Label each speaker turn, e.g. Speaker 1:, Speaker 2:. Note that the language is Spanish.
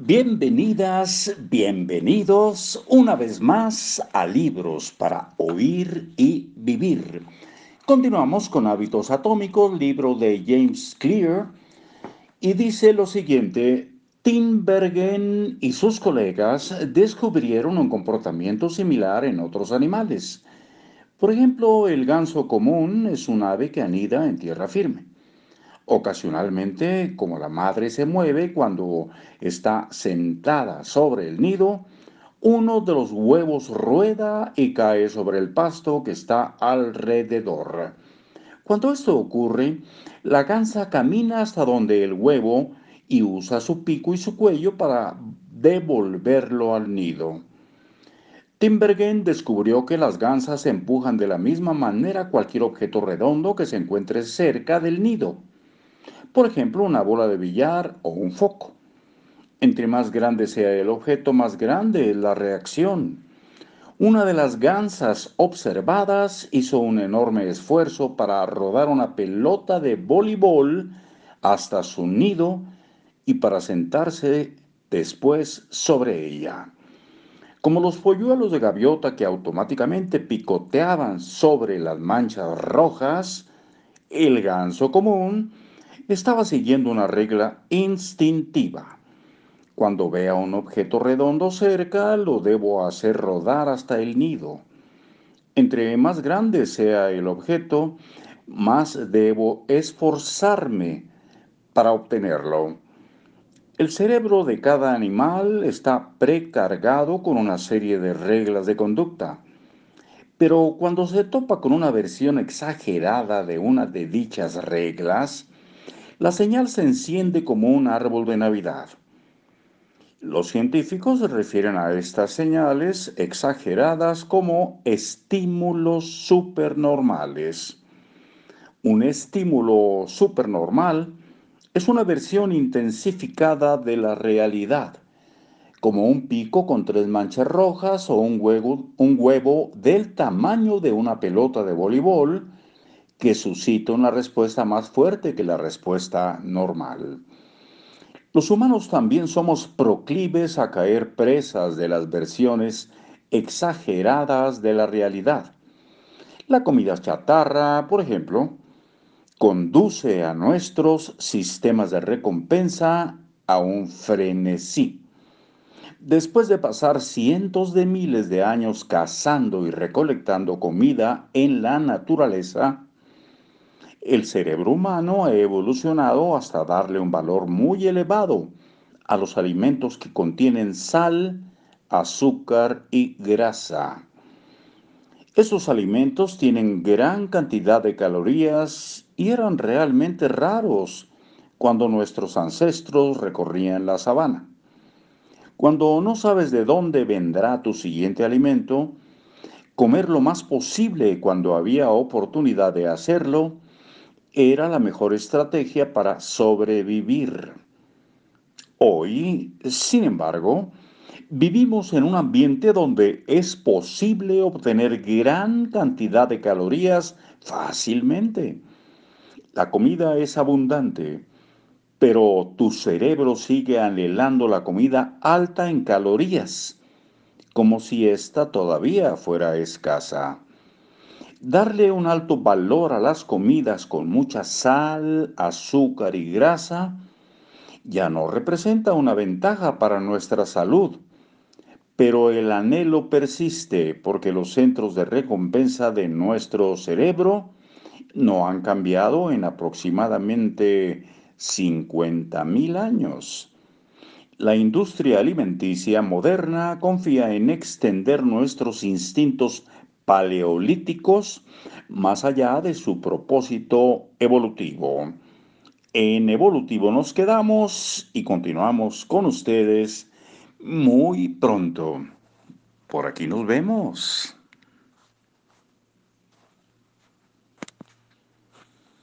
Speaker 1: Bienvenidas, bienvenidos una vez más a Libros para Oír y Vivir. Continuamos con Hábitos Atómicos, libro de James Clear, y dice lo siguiente, Tim Bergen y sus colegas descubrieron un comportamiento similar en otros animales. Por ejemplo, el ganso común es un ave que anida en tierra firme. Ocasionalmente, como la madre se mueve cuando está sentada sobre el nido, uno de los huevos rueda y cae sobre el pasto que está alrededor. Cuando esto ocurre, la gansa camina hasta donde el huevo y usa su pico y su cuello para devolverlo al nido. Timbergen descubrió que las gansas empujan de la misma manera cualquier objeto redondo que se encuentre cerca del nido por ejemplo una bola de billar o un foco. Entre más grande sea el objeto, más grande es la reacción. Una de las gansas observadas hizo un enorme esfuerzo para rodar una pelota de voleibol hasta su nido y para sentarse después sobre ella. Como los polluelos de gaviota que automáticamente picoteaban sobre las manchas rojas, el ganso común estaba siguiendo una regla instintiva. Cuando vea un objeto redondo cerca, lo debo hacer rodar hasta el nido. Entre más grande sea el objeto, más debo esforzarme para obtenerlo. El cerebro de cada animal está precargado con una serie de reglas de conducta. Pero cuando se topa con una versión exagerada de una de dichas reglas, la señal se enciende como un árbol de Navidad. Los científicos refieren a estas señales exageradas como estímulos supernormales. Un estímulo supernormal es una versión intensificada de la realidad, como un pico con tres manchas rojas o un huevo, un huevo del tamaño de una pelota de voleibol que suscita una respuesta más fuerte que la respuesta normal. Los humanos también somos proclives a caer presas de las versiones exageradas de la realidad. La comida chatarra, por ejemplo, conduce a nuestros sistemas de recompensa a un frenesí. Después de pasar cientos de miles de años cazando y recolectando comida en la naturaleza, el cerebro humano ha evolucionado hasta darle un valor muy elevado a los alimentos que contienen sal, azúcar y grasa. Estos alimentos tienen gran cantidad de calorías y eran realmente raros cuando nuestros ancestros recorrían la sabana. Cuando no sabes de dónde vendrá tu siguiente alimento, comer lo más posible cuando había oportunidad de hacerlo era la mejor estrategia para sobrevivir. Hoy, sin embargo, vivimos en un ambiente donde es posible obtener gran cantidad de calorías fácilmente. La comida es abundante, pero tu cerebro sigue anhelando la comida alta en calorías, como si ésta todavía fuera escasa. Darle un alto valor a las comidas con mucha sal, azúcar y grasa ya no representa una ventaja para nuestra salud, pero el anhelo persiste porque los centros de recompensa de nuestro cerebro no han cambiado en aproximadamente 50.000 años. La industria alimenticia moderna confía en extender nuestros instintos paleolíticos más allá de su propósito evolutivo. En evolutivo nos quedamos y continuamos con ustedes muy pronto. Por aquí nos vemos.